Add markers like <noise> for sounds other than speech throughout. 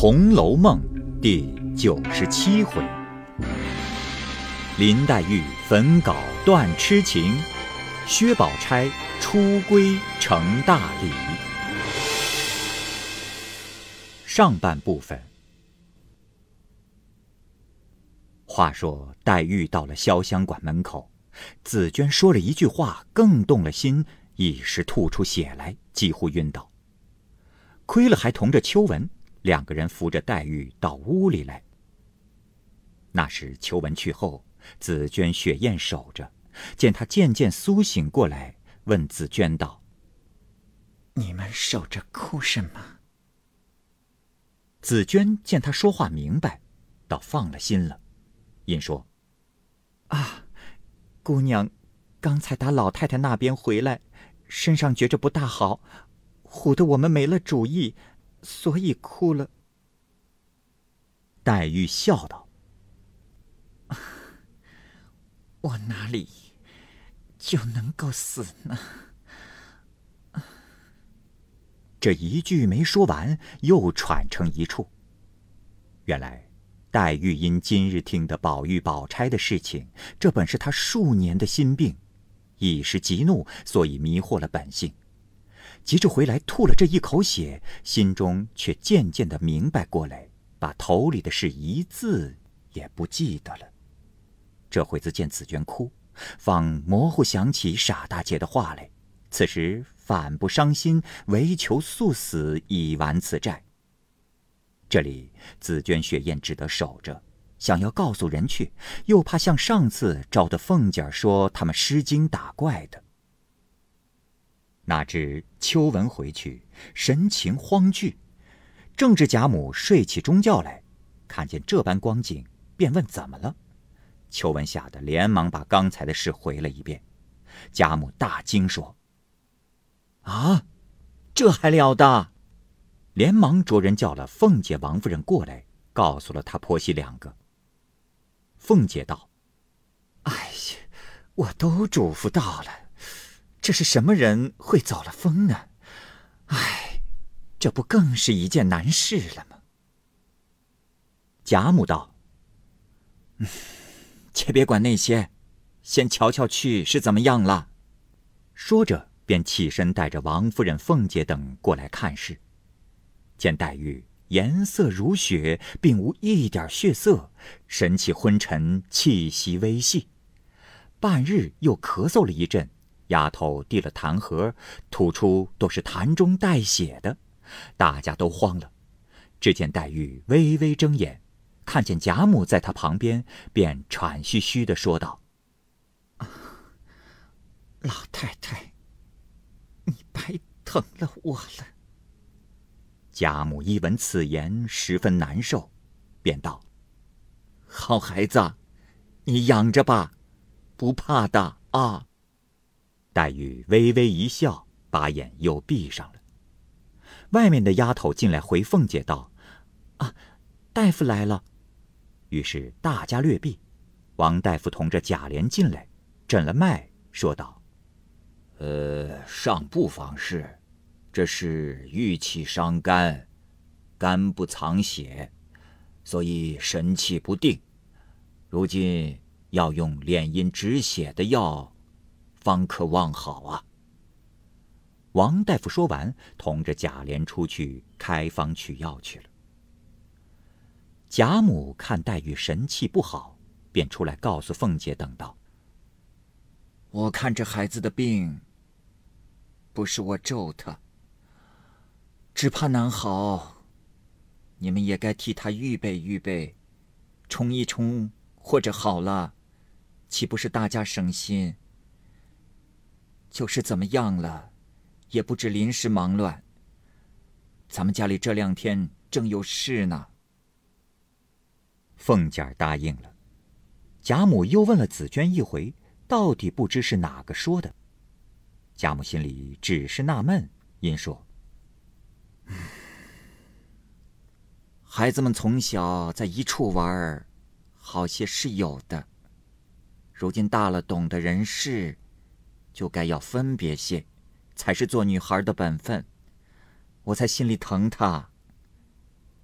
红楼梦》第九十七回：林黛玉焚稿断痴情，薛宝钗出闺成大礼。上半部分。话说黛玉到了潇湘馆门口，紫娟说了一句话，更动了心，一时吐出血来，几乎晕倒。亏了还同着秋纹。两个人扶着黛玉到屋里来。那时秋文去后，紫娟、雪雁守着，见她渐渐苏醒过来，问紫娟道：“你们守着哭什么？”紫娟见她说话明白，倒放了心了，因说：“啊，姑娘，刚才打老太太那边回来，身上觉着不大好，唬得我们没了主意。”所以哭了。黛玉笑道：“ <laughs> 我哪里就能够死呢？” <laughs> 这一句没说完，又喘成一处。原来，黛玉因今日听得宝玉、宝钗的事情，这本是她数年的心病，一时急怒，所以迷惑了本性。急着回来吐了这一口血，心中却渐渐的明白过来，把头里的事一字也不记得了。这会子见紫娟哭，方模糊想起傻大姐的话来，此时反不伤心，唯求速死以完此债。这里紫娟、雪雁只得守着，想要告诉人去，又怕像上次招的凤姐儿说他们失惊打怪的。哪知秋文回去，神情慌惧，正值贾母睡起中觉来，看见这般光景，便问怎么了。秋文吓得连忙把刚才的事回了一遍。贾母大惊说：“啊，这还了得！”连忙着人叫了凤姐、王夫人过来，告诉了她婆媳两个。凤姐道：“哎呀，我都嘱咐到了。”这是什么人会走了风呢？唉，这不更是一件难事了吗？贾母道：“，且别管那些，先瞧瞧去是怎么样了。”说着，便起身带着王夫人、凤姐等过来看事。见黛玉颜色如雪，并无一点血色，神气昏沉，气息微细。半日又咳嗽了一阵。丫头递了痰盒，吐出都是痰中带血的，大家都慌了。只见黛玉微微睁眼，看见贾母在她旁边，便喘吁吁的说道：“老太太，你白疼了我了。”贾母一闻此言，十分难受，便道：“好孩子，你养着吧，不怕的啊。”黛玉微微一笑，把眼又闭上了。外面的丫头进来回凤姐道：“啊，大夫来了。”于是大家略避。王大夫同着贾琏进来，诊了脉，说道：“呃，尚不妨事，这是郁气伤肝，肝不藏血，所以神气不定。如今要用敛阴止血的药。”方可望好啊！王大夫说完，同着贾琏出去开方取药去了。贾母看黛玉神气不好，便出来告诉凤姐等道：“我看这孩子的病，不是我咒他，只怕难好。你们也该替他预备预备，冲一冲，或者好了，岂不是大家省心？”就是怎么样了，也不知临时忙乱。咱们家里这两天正有事呢。凤姐答应了，贾母又问了紫娟一回，到底不知是哪个说的。贾母心里只是纳闷，因说：“孩子们从小在一处玩，好些是有的。如今大了，懂得人事。”就该要分别些，才是做女孩的本分。我才心里疼她。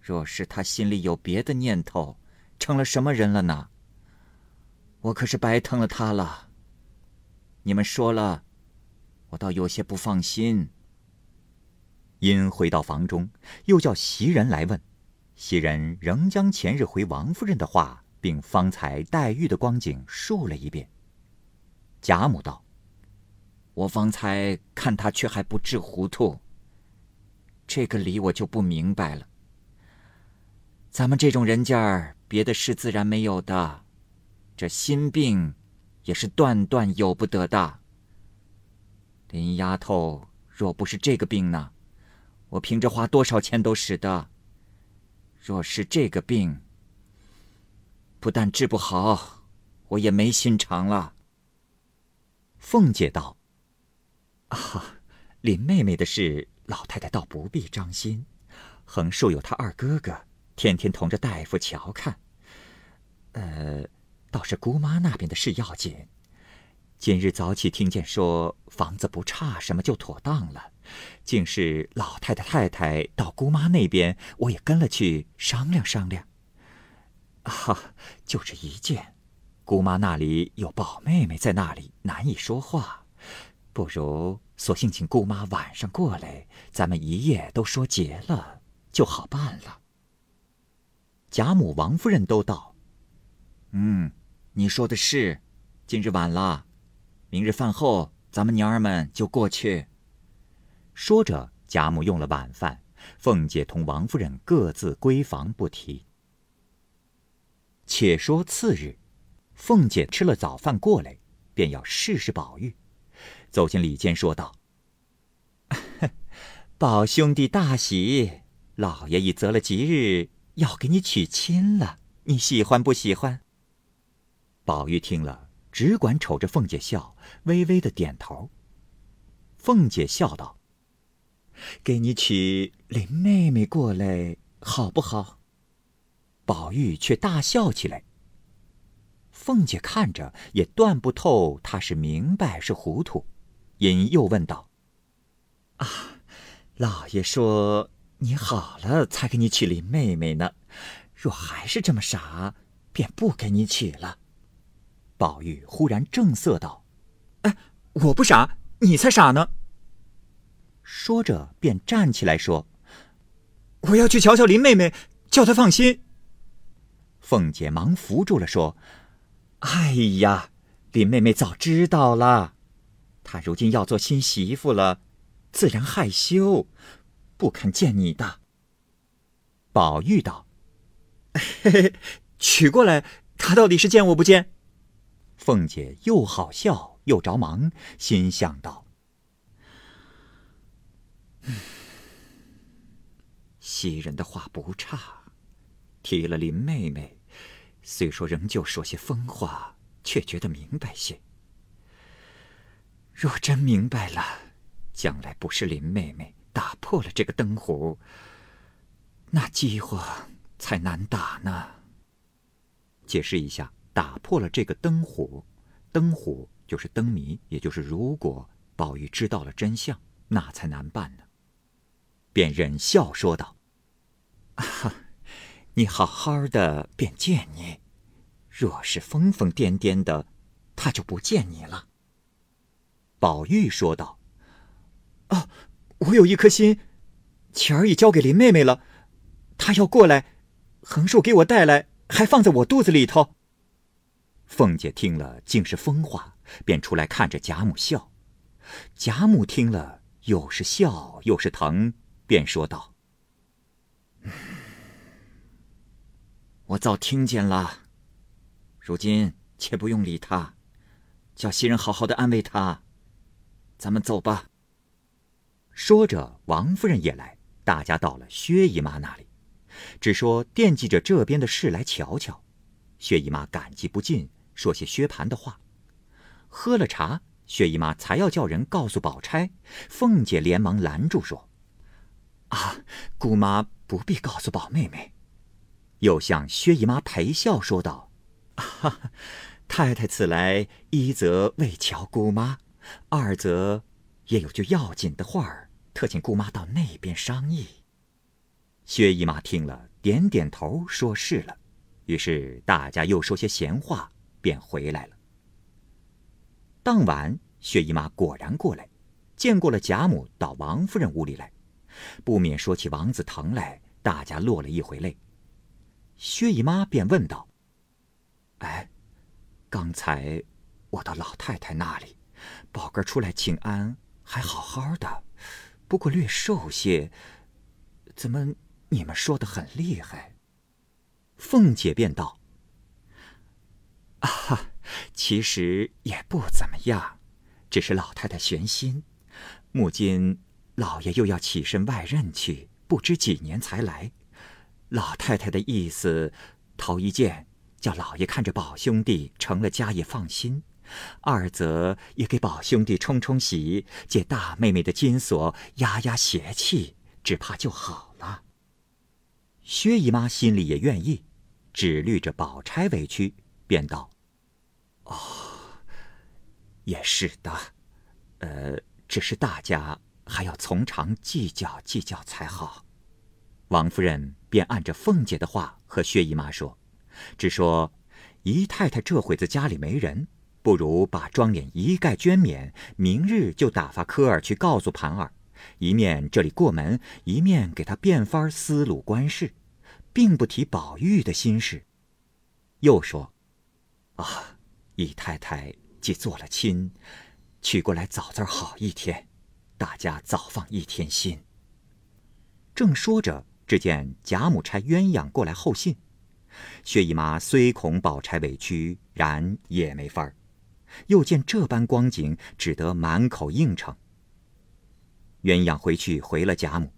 若是她心里有别的念头，成了什么人了呢？我可是白疼了她了。你们说了，我倒有些不放心。因回到房中，又叫袭人来问，袭人仍将前日回王夫人的话，并方才黛玉的光景述了一遍。贾母道：“我方才看他却还不至糊涂。这个理我就不明白了。咱们这种人家儿，别的事自然没有的，这心病也是断断有不得的。林丫头若不是这个病呢，我凭着花多少钱都使得。若是这个病，不但治不好，我也没心肠了。”凤姐道：“啊，林妹妹的事，老太太倒不必张心。横竖有她二哥哥，天天同着大夫瞧看。呃，倒是姑妈那边的事要紧。今日早起听见说房子不差什么，就妥当了。竟是老太太太太到姑妈那边，我也跟了去商量商量。啊，就这一件。”姑妈那里有宝妹妹在那里，难以说话，不如索性请姑妈晚上过来，咱们一夜都说结了，就好办了。贾母、王夫人都道：“嗯，你说的是，今日晚了，明日饭后咱们娘儿们就过去。”说着，贾母用了晚饭，凤姐同王夫人各自归房，不提。且说次日。凤姐吃了早饭过来，便要试试宝玉。走进里间，说道：“宝兄弟大喜，老爷已择了吉日要给你娶亲了，你喜欢不喜欢？”宝玉听了，只管瞅着凤姐笑，微微的点头。凤姐笑道：“给你娶林妹妹过来，好不好？”宝玉却大笑起来。凤姐看着也断不透，他是明白是糊涂，因又问道：“啊，老爷说你好了才给你娶林妹妹呢，若还是这么傻，便不给你娶了。”宝玉忽然正色道：“哎，我不傻，你才傻呢。”说着便站起来说：“我要去瞧瞧林妹妹，叫她放心。”凤姐忙扶住了，说。哎呀，林妹妹早知道了，她如今要做新媳妇了，自然害羞，不肯见你的。宝玉道：“嘿嘿，娶过来，她到底是见我不见？”凤姐又好笑又着忙，心想道：“ <sighs> 袭人的话不差，提了林妹妹。”虽说仍旧说些疯话，却觉得明白些。若真明白了，将来不是林妹妹打破了这个灯壶，那饥荒才难打呢。解释一下，打破了这个灯壶，灯壶就是灯谜，也就是如果宝玉知道了真相，那才难办呢。便忍笑说道：“哈。”你好好的便见你，若是疯疯癫癫的，他就不见你了。宝玉说道：“哦，我有一颗心，钱儿已交给林妹妹了，她要过来，横竖给我带来，还放在我肚子里头。”凤姐听了竟是疯话，便出来看着贾母笑。贾母听了又是笑又是疼，便说道。我早听见了，如今且不用理他，叫袭人好好的安慰他。咱们走吧。说着，王夫人也来，大家到了薛姨妈那里，只说惦记着这边的事来瞧瞧。薛姨妈感激不尽，说些薛蟠的话。喝了茶，薛姨妈才要叫人告诉宝钗，凤姐连忙拦住说：“啊，姑妈不必告诉宝妹妹。”又向薛姨妈陪笑说道：“哈，太太此来，一则为瞧姑妈，二则也有句要紧的话儿，特请姑妈到那边商议。”薛姨妈听了，点点头说是了。于是大家又说些闲话，便回来了。当晚，薛姨妈果然过来，见过了贾母，到王夫人屋里来，不免说起王子腾来，大家落了一回泪。薛姨妈便问道：“哎，刚才我到老太太那里，宝哥出来请安，还好好的，不过略瘦些，怎么你们说的很厉害？”凤姐便道：“啊，其实也不怎么样，只是老太太悬心。母今老爷又要起身外任去，不知几年才来。老太太的意思，头一件叫老爷看着宝兄弟成了家也放心；二则也给宝兄弟冲冲喜，借大妹妹的金锁压压邪气，只怕就好了。”薛姨妈心里也愿意。只虑着宝钗委屈，便道：“哦，也是的，呃，只是大家还要从长计较计较才好。”王夫人便按着凤姐的话和薛姨妈说：“只说姨太太这会子家里没人，不如把妆奁一概捐免，明日就打发科儿去告诉盘儿，一面这里过门，一面给他变法思路官事。”并不提宝玉的心事，又说：“啊，姨太太既做了亲，娶过来早字好一天，大家早放一天心。”正说着，只见贾母差鸳鸯过来候信。薛姨妈虽恐宝钗委屈，然也没法儿。又见这般光景，只得满口应承。鸳鸯回去回了贾母，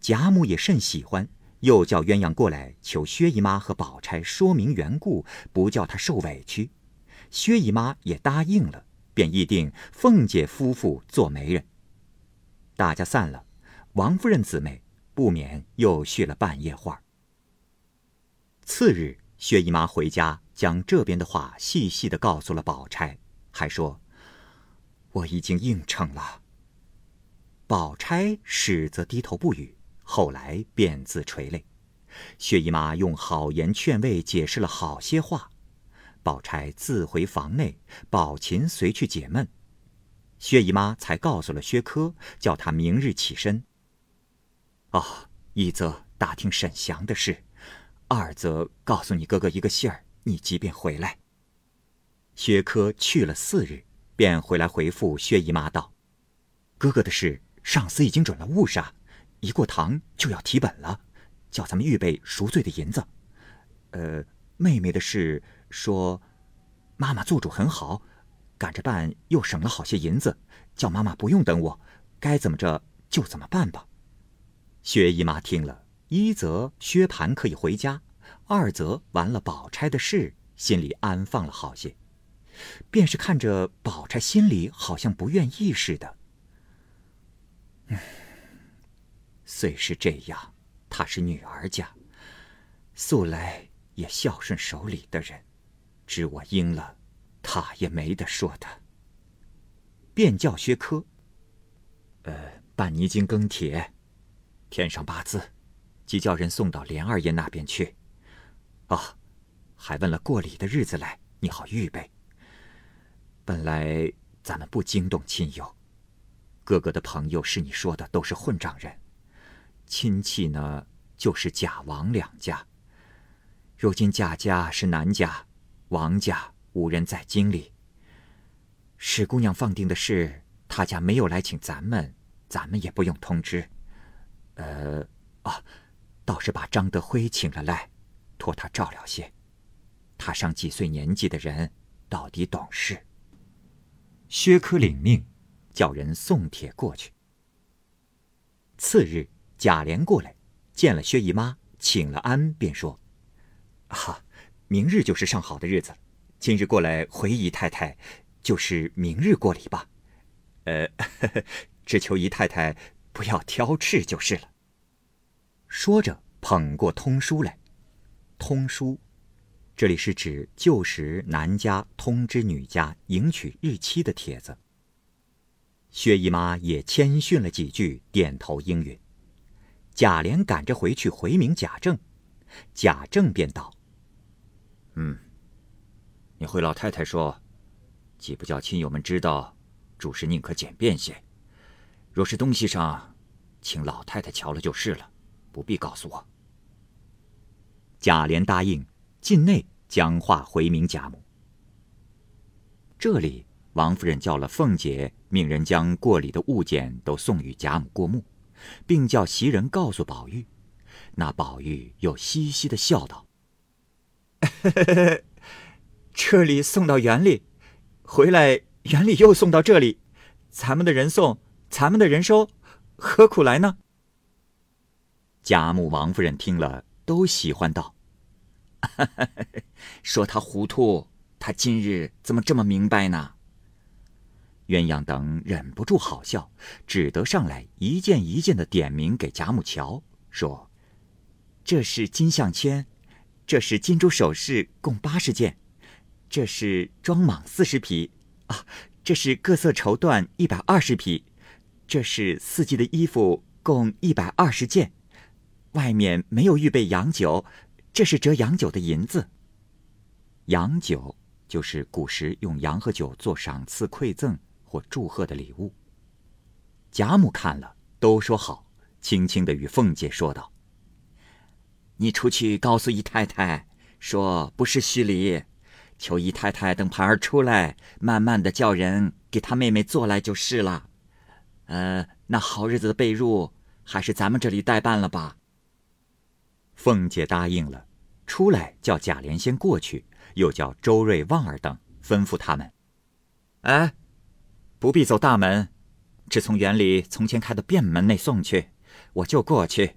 贾母也甚喜欢。又叫鸳鸯过来求薛姨妈和宝钗说明缘故，不叫她受委屈。薛姨妈也答应了，便议定凤姐夫妇做媒人。大家散了，王夫人姊妹不免又续了半夜话。次日，薛姨妈回家，将这边的话细细的告诉了宝钗，还说：“我已经应承了。”宝钗始则低头不语。后来便自垂泪，薛姨妈用好言劝慰，解释了好些话。宝钗自回房内，宝琴随去解闷。薛姨妈才告诉了薛科，叫他明日起身。哦，一则打听沈祥的事，二则告诉你哥哥一个信儿，你即便回来。薛科去了四日，便回来回复薛姨妈道：“哥哥的事，上司已经准了误杀。”一过堂就要提本了，叫咱们预备赎罪的银子。呃，妹妹的事说，妈妈做主很好，赶着办又省了好些银子，叫妈妈不用等我，该怎么着就怎么办吧。薛姨妈听了，一则薛蟠可以回家，二则完了宝钗的事，心里安放了好些。便是看着宝钗心里好像不愿意似的。嗯。虽是这样，她是女儿家，素来也孝顺守礼的人，知我应了，她也没得说的。便叫薛科，呃，办泥金更帖，填上八字，即叫人送到莲二爷那边去。啊，还问了过礼的日子来，你好预备。本来咱们不惊动亲友，哥哥的朋友是你说的，都是混账人。亲戚呢，就是贾王两家。如今贾家是南家，王家无人在京里。史姑娘放定的事，他家没有来请咱们，咱们也不用通知。呃，啊，倒是把张德辉请了来，托他照料些。他上几岁年纪的人，到底懂事。薛科领命，叫人送帖过去。次日。贾琏过来，见了薛姨妈，请了安，便说：“啊，明日就是上好的日子，今日过来回姨太太，就是明日过礼吧。呃，呵 <laughs> 呵只求姨太太不要挑刺就是了。”说着，捧过通书来。通书，这里是指旧时男家通知女家迎娶日期的帖子。薛姨妈也谦逊了几句，点头应允。贾琏赶着回去回明贾政，贾政便道：“嗯，你回老太太说，既不叫亲友们知道，主事宁可简便些。若是东西上，请老太太瞧了就是了，不必告诉我。”贾琏答应，进内将话回明贾母。这里，王夫人叫了凤姐，命人将过礼的物件都送与贾母过目。并叫袭人告诉宝玉，那宝玉又嘻嘻的笑道：“这里送到园里，回来园里又送到这里，咱们的人送，咱们的人收，何苦来呢？”贾母、王夫人听了，都喜欢道：“ <laughs> 说他糊涂，他今日怎么这么明白呢？”鸳鸯等忍不住好笑，只得上来一件一件的点名给贾母瞧，说：“这是金项圈，这是金珠首饰，共八十件；这是装蟒四十匹，啊，这是各色绸缎一百二十匹；这是四季的衣服，共一百二十件。外面没有预备洋酒，这是折洋酒的银子。洋酒就是古时用洋和酒做赏赐馈赠。”或祝贺的礼物。贾母看了，都说好，轻轻的与凤姐说道：“你出去告诉姨太太，说不是虚礼，求姨太太等盘儿出来，慢慢的叫人给她妹妹做来就是了。呃，那好日子的被褥，还是咱们这里代办了吧。”凤姐答应了，出来叫贾琏先过去，又叫周瑞、旺儿等吩咐他们：“哎。”不必走大门，只从园里从前开的便门内送去，我就过去。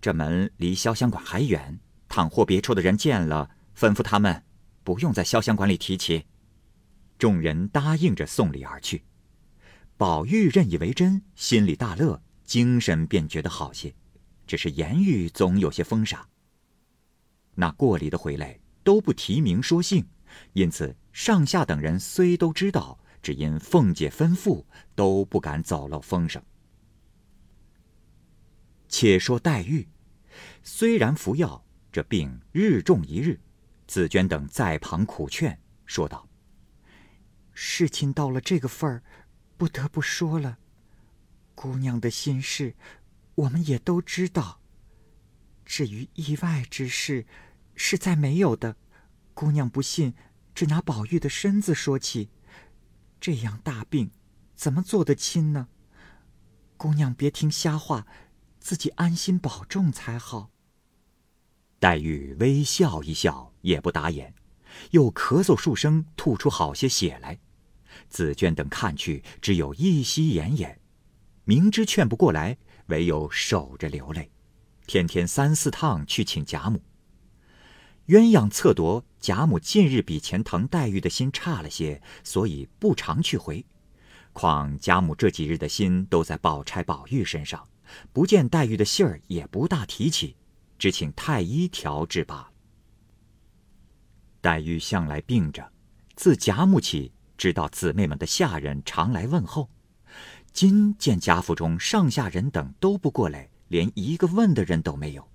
这门离潇湘馆还远，倘或别处的人见了，吩咐他们不用在潇湘馆里提起。众人答应着送礼而去。宝玉认以为真，心里大乐，精神便觉得好些。只是言语总有些风傻。那过礼的回来都不提名说姓，因此上下等人虽都知道。只因凤姐吩咐，都不敢走漏风声。且说黛玉，虽然服药，这病日重一日。紫娟等在旁苦劝，说道：“事情到了这个份儿，不得不说了。姑娘的心事，我们也都知道。至于意外之事，实在没有的。姑娘不信，只拿宝玉的身子说起。”这样大病，怎么做得亲呢？姑娘别听瞎话，自己安心保重才好。黛玉微笑一笑，也不打眼，又咳嗽数声，吐出好些血来。紫娟等看去，只有一息奄奄，明知劝不过来，唯有守着流泪，天天三四趟去请贾母。鸳鸯测夺贾母近日比前疼黛玉的心差了些，所以不常去回。况贾母这几日的心都在宝钗、宝玉身上，不见黛玉的信儿，也不大提起，只请太医调治罢了。黛玉向来病着，自贾母起，知道姊妹们的下人常来问候。今见贾府中上下人等都不过来，连一个问的人都没有。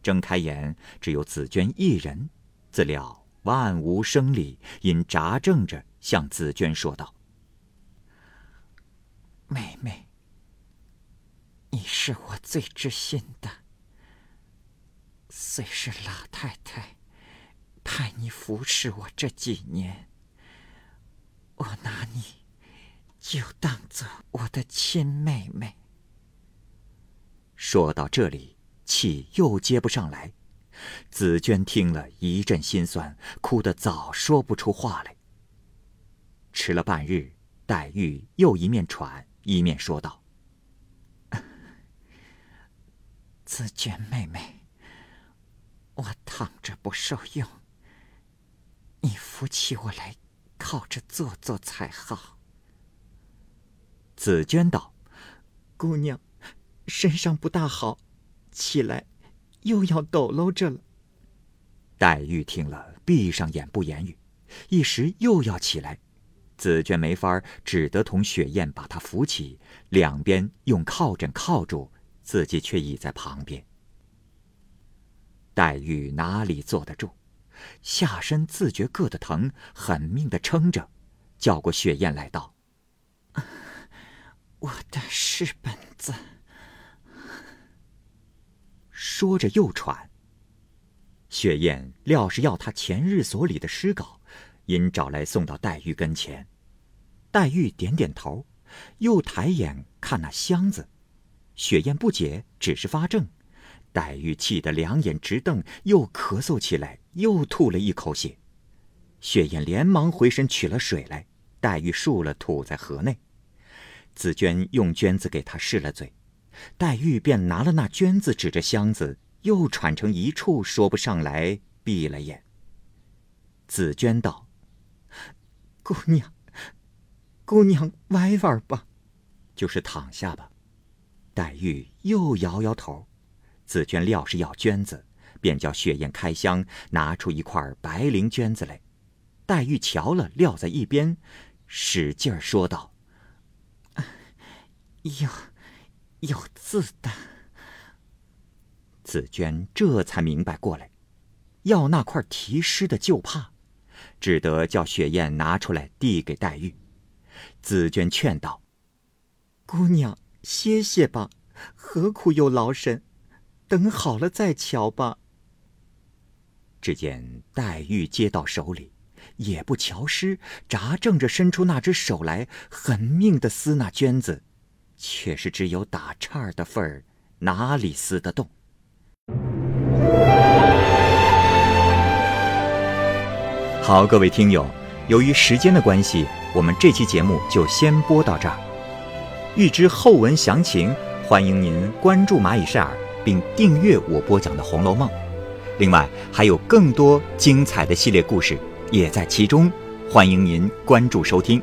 睁开眼，只有紫娟一人，自料万无生理，因扎正着向紫娟说道：“妹妹，你是我最知心的。虽是老太太派你服侍我这几年，我拿你就当做我的亲妹妹。”说到这里。气又接不上来，紫娟听了一阵心酸，哭得早说不出话来。迟了半日，黛玉又一面喘一面说道：“紫娟妹妹，我躺着不受用，你扶起我来，靠着坐坐才好。”紫娟道：“姑娘，身上不大好。”起来，又要抖搂着了。黛玉听了，闭上眼不言语，一时又要起来。紫鹃没法只得同雪雁把她扶起，两边用靠枕靠住，自己却倚在旁边。黛黛玉哪里坐得住，下身自觉硌得疼，狠命的撑着，叫过雪雁来道：“我的是本子。”说着又喘。雪雁料是要他前日所里的诗稿，因找来送到黛玉跟前。黛玉点点头，又抬眼看那箱子。雪雁不解，只是发怔。黛玉气得两眼直瞪，又咳嗽起来，又吐了一口血。雪雁连忙回身取了水来，黛玉漱了，吐在河内。紫娟用绢子给她拭了嘴，黛玉便拿了那绢子，指着箱子。又喘成一处，说不上来，闭了眼。紫娟道：“姑娘，姑娘歪歪吧，就是躺下吧。”黛玉又摇摇头。紫娟料是要绢子，便叫雪雁开箱，拿出一块白绫绢子来。黛玉瞧了，撂在一边，使劲儿说道：“哎呀，有字的。”紫娟这才明白过来，要那块题诗的旧帕，只得叫雪雁拿出来递给黛玉。紫娟劝道：“姑娘歇歇吧，何苦又劳神？等好了再瞧吧。”只见黛玉接到手里，也不瞧诗，扎正着伸出那只手来，狠命的撕那绢子，却是只有打岔的份儿，哪里撕得动？好，各位听友，由于时间的关系，我们这期节目就先播到这儿。欲知后文详情，欢迎您关注蚂蚁晒尔，并订阅我播讲的《红楼梦》。另外，还有更多精彩的系列故事也在其中，欢迎您关注收听。